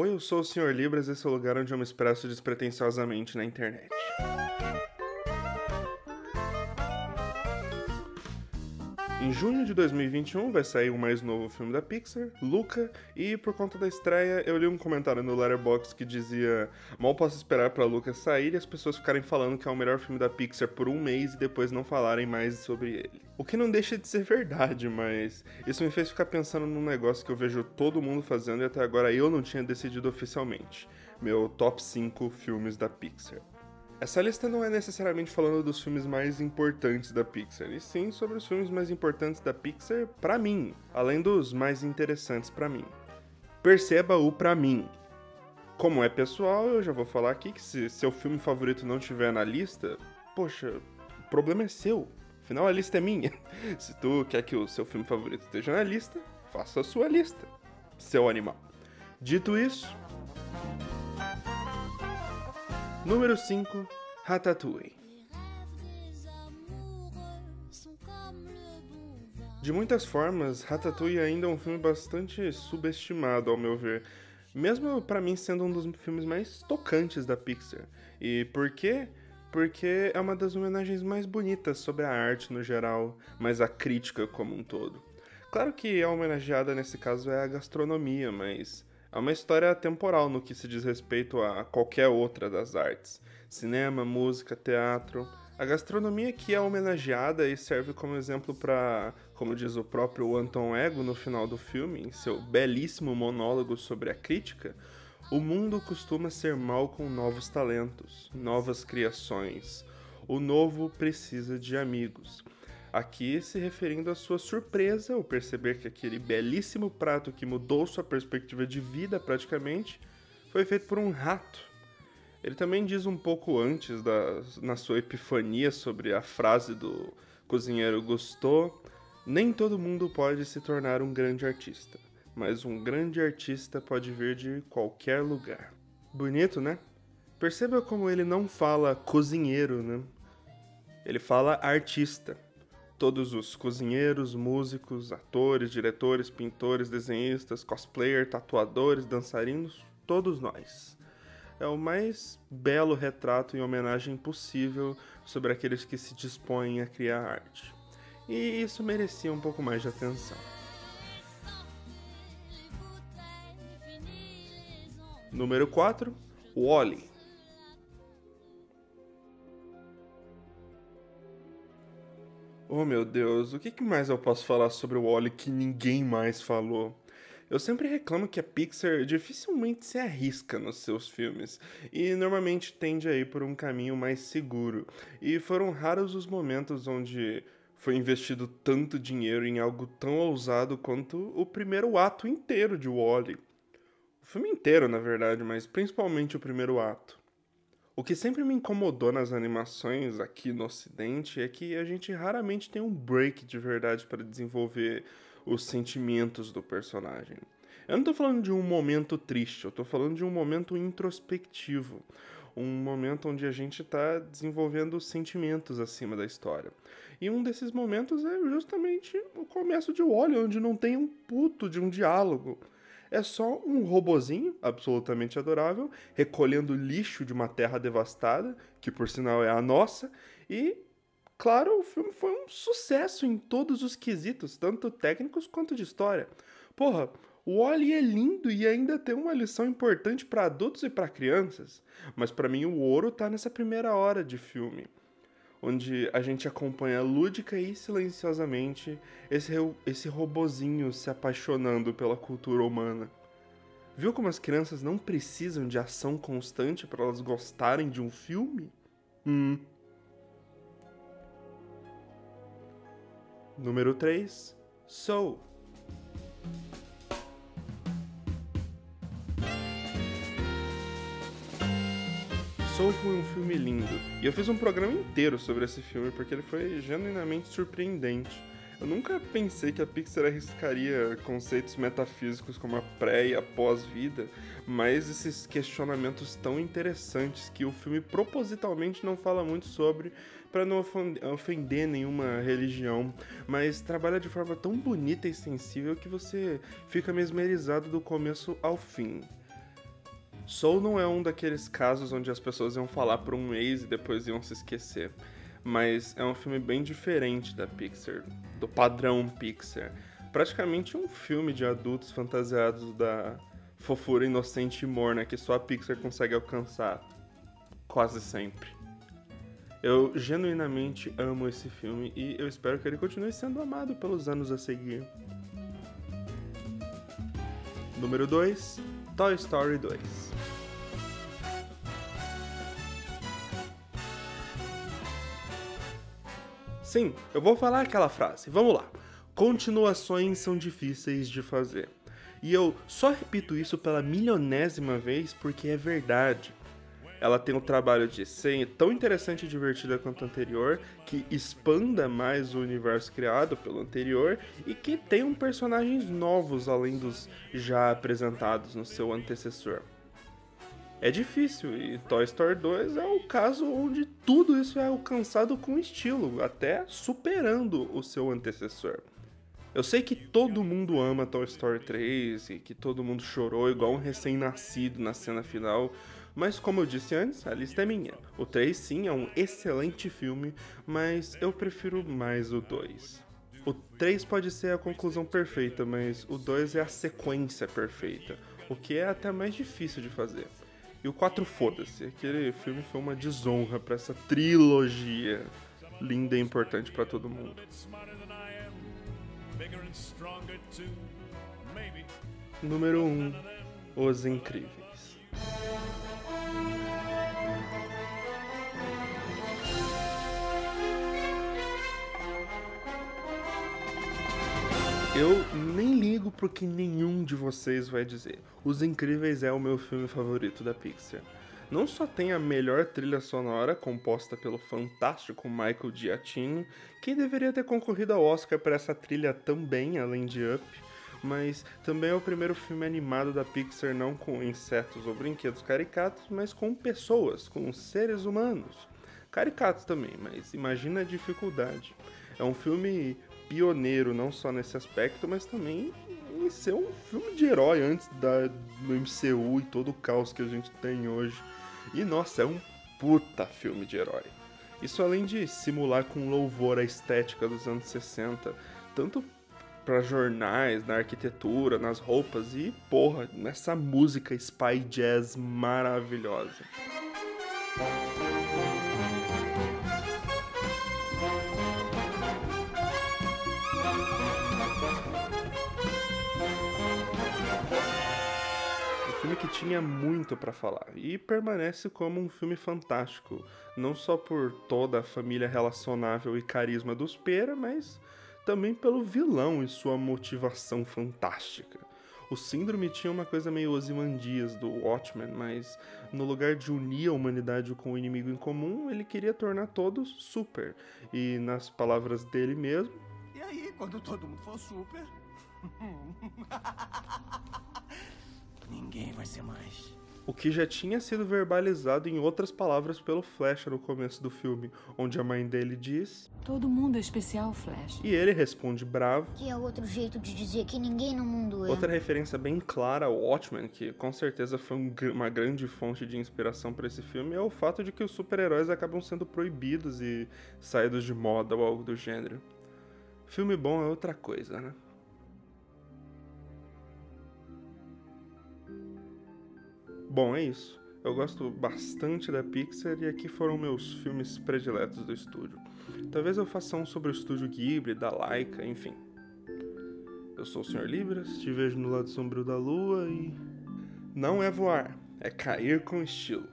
Oi, eu sou o Sr. Libras, esse é o lugar onde eu me expresso despretensiosamente na internet. Em junho de 2021 vai sair o mais novo filme da Pixar, Luca, e por conta da estreia eu li um comentário no Letterboxd que dizia: Mal posso esperar para Luca sair e as pessoas ficarem falando que é o melhor filme da Pixar por um mês e depois não falarem mais sobre ele. O que não deixa de ser verdade, mas isso me fez ficar pensando num negócio que eu vejo todo mundo fazendo e até agora eu não tinha decidido oficialmente: meu top 5 filmes da Pixar. Essa lista não é necessariamente falando dos filmes mais importantes da Pixar, e sim sobre os filmes mais importantes da Pixar para mim, além dos mais interessantes para mim. Perceba o para mim. Como é pessoal, eu já vou falar aqui que se seu filme favorito não tiver na lista, poxa, o problema é seu. Afinal, a lista é minha. Se tu quer que o seu filme favorito esteja na lista, faça a sua lista, seu animal. Dito isso, Número 5, Ratatouille. De muitas formas, Ratatouille ainda é um filme bastante subestimado, ao meu ver, mesmo para mim sendo um dos filmes mais tocantes da Pixar. E por quê? Porque é uma das homenagens mais bonitas sobre a arte no geral, mas a crítica como um todo. Claro que a homenageada nesse caso é a gastronomia, mas é uma história temporal no que se diz respeito a qualquer outra das artes: cinema, música, teatro. A gastronomia que é homenageada e serve como exemplo para, como diz o próprio Anton Ego no final do filme, em seu belíssimo monólogo sobre a crítica, o mundo costuma ser mal com novos talentos, novas criações. O novo precisa de amigos. Aqui se referindo à sua surpresa ao perceber que aquele belíssimo prato que mudou sua perspectiva de vida praticamente foi feito por um rato. Ele também diz um pouco antes, da, na sua epifania sobre a frase do cozinheiro Gusteau: Nem todo mundo pode se tornar um grande artista, mas um grande artista pode vir de qualquer lugar. Bonito, né? Perceba como ele não fala cozinheiro, né? Ele fala artista todos os cozinheiros, músicos, atores, diretores, pintores, desenhistas, cosplayers, tatuadores, dançarinos, todos nós. É o mais belo retrato e homenagem possível sobre aqueles que se dispõem a criar arte. E isso merecia um pouco mais de atenção. Número 4, Wally. Oh meu Deus, o que mais eu posso falar sobre o Wally que ninguém mais falou? Eu sempre reclamo que a Pixar dificilmente se arrisca nos seus filmes e normalmente tende a ir por um caminho mais seguro. E foram raros os momentos onde foi investido tanto dinheiro em algo tão ousado quanto o primeiro ato inteiro de Wally. O filme inteiro, na verdade, mas principalmente o primeiro ato. O que sempre me incomodou nas animações aqui no Ocidente é que a gente raramente tem um break de verdade para desenvolver os sentimentos do personagem. Eu não estou falando de um momento triste, eu estou falando de um momento introspectivo. Um momento onde a gente está desenvolvendo sentimentos acima da história. E um desses momentos é justamente o começo de Wally, onde não tem um puto de um diálogo é só um robozinho absolutamente adorável recolhendo lixo de uma terra devastada, que por sinal é a nossa, e claro, o filme foi um sucesso em todos os quesitos, tanto técnicos quanto de história. Porra, o Wally é lindo e ainda tem uma lição importante para adultos e para crianças, mas para mim o ouro tá nessa primeira hora de filme onde a gente acompanha lúdica e silenciosamente esse, esse robozinho se apaixonando pela cultura humana. Viu como as crianças não precisam de ação constante para elas gostarem de um filme? Hum. Número 3. Soul. Soul foi um filme lindo. E eu fiz um programa inteiro sobre esse filme porque ele foi genuinamente surpreendente. Eu nunca pensei que a Pixar arriscaria conceitos metafísicos como a pré e a pós-vida, mas esses questionamentos tão interessantes que o filme propositalmente não fala muito sobre para não ofender nenhuma religião, mas trabalha de forma tão bonita e sensível que você fica mesmerizado do começo ao fim. Soul não é um daqueles casos onde as pessoas iam falar por um mês e depois iam se esquecer. Mas é um filme bem diferente da Pixar, do padrão Pixar. Praticamente um filme de adultos fantasiados da fofura inocente e morna que só a Pixar consegue alcançar. Quase sempre. Eu genuinamente amo esse filme e eu espero que ele continue sendo amado pelos anos a seguir. Número 2, Toy Story 2. Sim, eu vou falar aquela frase. Vamos lá. Continuações são difíceis de fazer. E eu só repito isso pela milionésima vez porque é verdade. Ela tem um trabalho de ser tão interessante e divertida quanto o anterior, que expanda mais o universo criado pelo anterior e que tenham personagens novos além dos já apresentados no seu antecessor é difícil. E Toy Story 2 é o caso onde tudo isso é alcançado com estilo, até superando o seu antecessor. Eu sei que todo mundo ama Toy Story 3 e que todo mundo chorou igual um recém-nascido na cena final, mas como eu disse antes, a lista é minha. O 3 sim é um excelente filme, mas eu prefiro mais o 2. O 3 pode ser a conclusão perfeita, mas o 2 é a sequência perfeita, o que é até mais difícil de fazer. E o 4 foda-se. Aquele filme foi uma desonra para essa trilogia linda e importante para todo mundo. Número 1. Um, Os Incríveis. Eu nem ligo pro que nenhum de vocês vai dizer. Os Incríveis é o meu filme favorito da Pixar. Não só tem a melhor trilha sonora, composta pelo fantástico Michael Giacchino, que deveria ter concorrido ao Oscar por essa trilha também, além de Up, mas também é o primeiro filme animado da Pixar não com insetos ou brinquedos caricatos, mas com pessoas, com seres humanos. Caricatos também, mas imagina a dificuldade. É um filme pioneiro, não só nesse aspecto, mas também ser um filme de herói antes da, do MCU e todo o caos que a gente tem hoje. E nossa, é um puta filme de herói. Isso além de simular com louvor a estética dos anos 60, tanto para jornais, na arquitetura, nas roupas e, porra, nessa música spy jazz maravilhosa. Filme que tinha muito para falar e permanece como um filme fantástico, não só por toda a família relacionável e carisma dos Pera, mas também pelo vilão e sua motivação fantástica. O Síndrome tinha uma coisa meio Ozymandias do Watchmen, mas no lugar de unir a humanidade com o inimigo em comum, ele queria tornar todos super. E nas palavras dele mesmo. E aí, quando todo mundo for super? Ninguém vai ser mais. O que já tinha sido verbalizado em outras palavras pelo Flash no começo do filme, onde a mãe dele diz: Todo mundo é especial, Flash. E ele responde bravo. Que é outro jeito de dizer que ninguém no mundo é. Outra referência bem clara ao Watchmen, que com certeza foi um, uma grande fonte de inspiração para esse filme, é o fato de que os super-heróis acabam sendo proibidos e saídos de moda ou algo do gênero. Filme bom é outra coisa, né? Bom, é isso. Eu gosto bastante da Pixar e aqui foram meus filmes prediletos do estúdio. Talvez eu faça um sobre o estúdio Ghibli, da Laika, enfim. Eu sou o Sr. Libras, te vejo no lado sombrio da lua e. Não é voar, é cair com estilo.